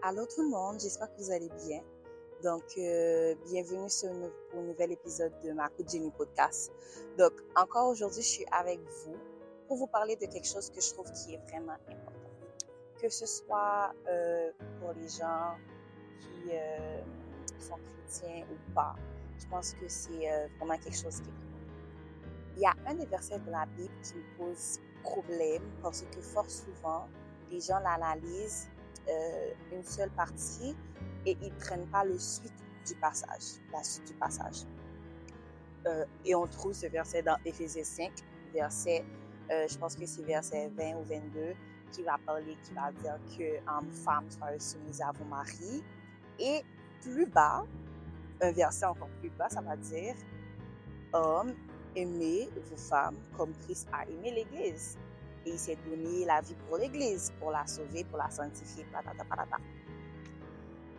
Allô tout le monde, j'espère que vous allez bien. Donc, euh, bienvenue sur un nouvel épisode de ma Génie podcast. Donc, encore aujourd'hui, je suis avec vous pour vous parler de quelque chose que je trouve qui est vraiment important. Que ce soit euh, pour les gens qui euh, sont chrétiens ou pas, je pense que c'est euh, vraiment quelque chose qui est important. Il y a un des versets de la Bible qui me pose problème parce que fort souvent, les gens l'analysent euh, une seule partie et ils prennent pas le suite du passage, la suite du passage. Euh, et on trouve ce verset dans Éphésiens 5, verset, euh, je pense que c'est verset 20 ou 22, qui va parler, qui va dire que en femme soyez soumise à vos maris. Et plus bas, un verset encore plus bas, ça va dire Hommes, aimez vos femmes comme Christ a aimé l'Église. Et il s'est donné la vie pour l'Église, pour la sauver, pour la sanctifier, patata, patata.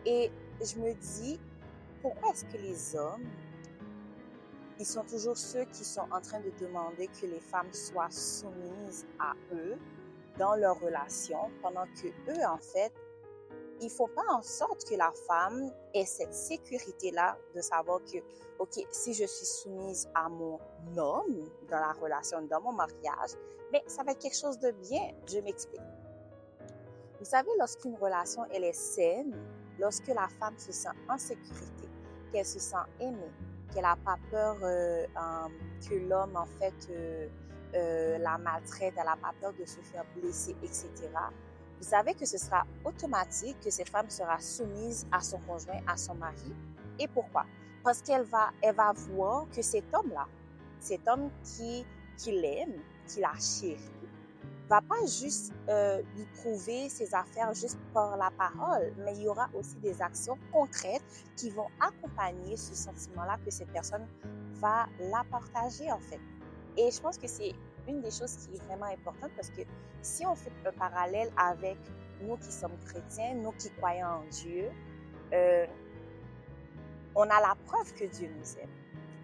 Et je me dis, pourquoi est-ce que les hommes, ils sont toujours ceux qui sont en train de demander que les femmes soient soumises à eux dans leur relation, pendant que eux, en fait, ils font pas en sorte que la femme ait cette sécurité-là de savoir que, OK, si je suis soumise à mon homme dans la relation, dans mon mariage, mais ça va être quelque chose de bien. Je m'explique. Vous savez, lorsqu'une relation, elle est saine, lorsque la femme se sent en sécurité, qu'elle se sent aimée, qu'elle n'a pas peur euh, que l'homme, en fait, euh, euh, la maltraite, elle n'a pas peur de se faire blesser, etc. Vous savez que ce sera automatique que cette femme sera soumise à son conjoint, à son mari. Et pourquoi? Parce qu'elle va, elle va voir que cet homme-là, cet homme qui, qui l'aime, qui la chérit, va pas juste euh, lui prouver ses affaires juste par la parole, mais il y aura aussi des actions concrètes qui vont accompagner ce sentiment-là que cette personne va la partager en fait. Et je pense que c'est une des choses qui est vraiment importante parce que si on fait un parallèle avec nous qui sommes chrétiens, nous qui croyons en Dieu, euh, on a la preuve que Dieu nous aime.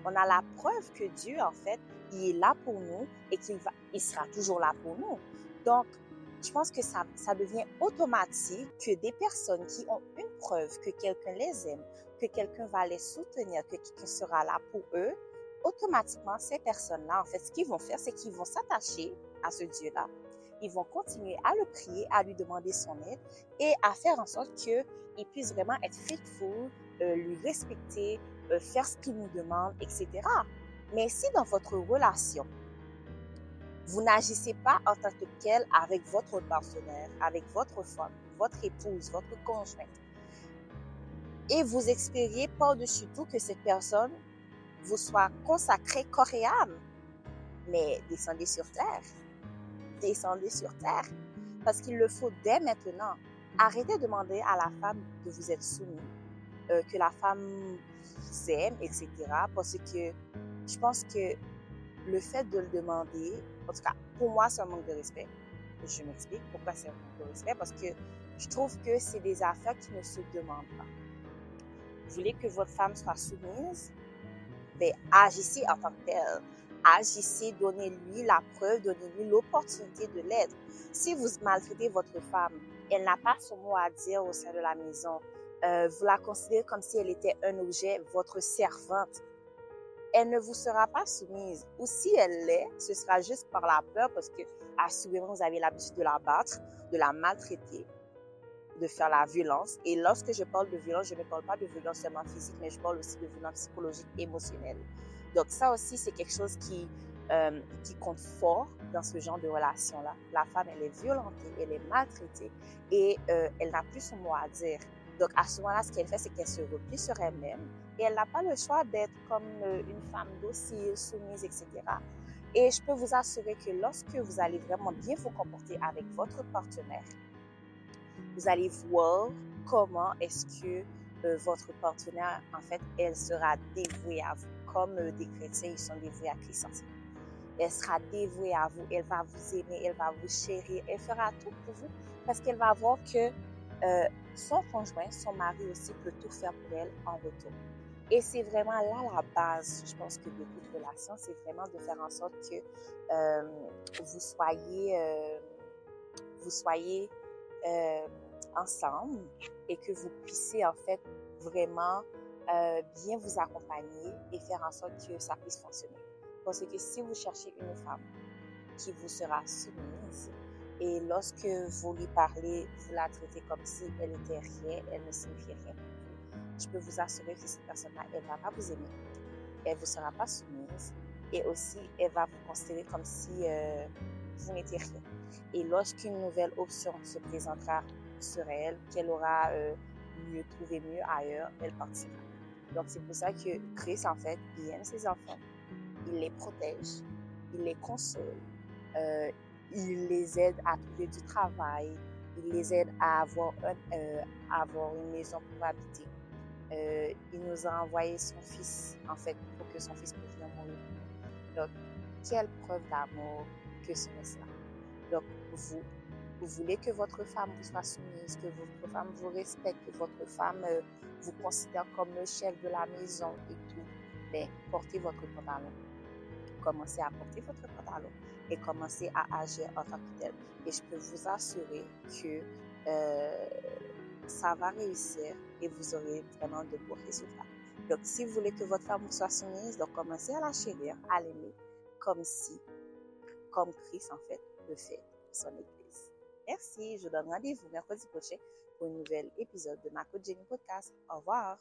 On a la preuve que Dieu, en fait, il est là pour nous et qu'il il sera toujours là pour nous. Donc, je pense que ça, ça devient automatique que des personnes qui ont une preuve que quelqu'un les aime, que quelqu'un va les soutenir, que quelqu'un sera là pour eux, automatiquement, ces personnes-là, en fait, ce qu'ils vont faire, c'est qu'ils vont s'attacher à ce Dieu-là. Ils vont continuer à le prier, à lui demander son aide et à faire en sorte qu'il puisse vraiment être faithful, euh, lui respecter, euh, faire ce qu'il nous demande, etc. Mais si dans votre relation, vous n'agissez pas en tant que tel avec votre partenaire, avec votre femme, votre épouse, votre conjointe, et vous espériez par-dessus tout que cette personne vous soit consacrée corps et âme, mais descendez sur terre. Descendez sur terre. Parce qu'il le faut dès maintenant. Arrêtez de demander à la femme de vous être soumise, euh, que la femme vous aime, etc. Parce que je pense que le fait de le demander, en tout cas, pour moi, c'est un manque de respect. Je m'explique pourquoi c'est un manque de respect. Parce que je trouve que c'est des affaires qui ne se demandent pas. Vous voulez que votre femme soit soumise? Agissez en tant que tel. Agissez, donnez-lui la preuve, donnez-lui l'opportunité de l'être. Si vous maltraitez votre femme, elle n'a pas son mot à dire au sein de la maison. Euh, vous la considérez comme si elle était un objet, votre servante. Elle ne vous sera pas soumise. Ou si elle l'est, ce sera juste par la peur parce que, assurément, vous avez l'habitude de la battre, de la maltraiter, de faire la violence. Et lorsque je parle de violence, je ne parle pas de violence seulement physique, mais je parle aussi de violence psychologique, émotionnelle. Donc ça aussi, c'est quelque chose qui, euh, qui compte fort dans ce genre de relation-là. La femme, elle est violentée, elle est maltraitée et euh, elle n'a plus son mot à dire. Donc à ce moment-là, ce qu'elle fait, c'est qu'elle se replie sur elle-même et elle n'a pas le choix d'être comme euh, une femme docile, soumise, etc. Et je peux vous assurer que lorsque vous allez vraiment bien vous comporter avec votre partenaire, vous allez voir comment est-ce que euh, votre partenaire, en fait, elle sera dévouée à vous. Comme euh, des chrétiens, ils sont dévoués à Christ. Elle sera dévouée à vous, elle va vous aimer, elle va vous chérir, elle fera tout pour vous parce qu'elle va voir que euh, son conjoint, son mari aussi peut tout faire pour elle en retour. Et c'est vraiment là la base, je pense que de toute relation, c'est vraiment de faire en sorte que vous soyez, vous soyez, ensemble et que vous puissiez en fait vraiment euh, bien vous accompagner et faire en sorte que ça puisse fonctionner. Parce que si vous cherchez une femme qui vous sera soumise et lorsque vous lui parlez, vous la traitez comme si elle était rien, elle ne signifiait rien pour vous, je peux vous assurer que cette personne-là, elle ne va pas vous aimer, elle ne vous sera pas soumise et aussi elle va vous considérer comme si euh, vous n'étiez rien. Et lorsqu'une nouvelle option se présentera sur elle, qu'elle aura euh, mieux trouvé mieux ailleurs, elle partira. Donc c'est pour ça que Chris, en fait, il aime ses enfants, il les protège, il les console, euh, il les aide à trouver du travail, il les aide à avoir, euh, avoir une maison pour habiter. Il nous a envoyé son fils, en fait, pour que son fils puisse venir mourir. Donc, quelle preuve d'amour que ce n'est Donc, vous, vous voulez que votre femme vous soit soumise, que votre femme vous respecte, que votre femme euh, vous considère comme le chef de la maison et tout, mais portez votre pantalon. Commencez à porter votre pantalon et commencez à agir en tant que tel. Et je peux vous assurer que euh, ça va réussir et vous aurez vraiment de beaux résultats. Donc, si vous voulez que votre femme vous soit soumise, donc commencez à la chérir, à l'aimer, comme si, comme Christ en fait le fait son Église. Merci, je vous donne rendez-vous mercredi prochain pour un nouvel épisode de ma Jenny Podcast. Au revoir.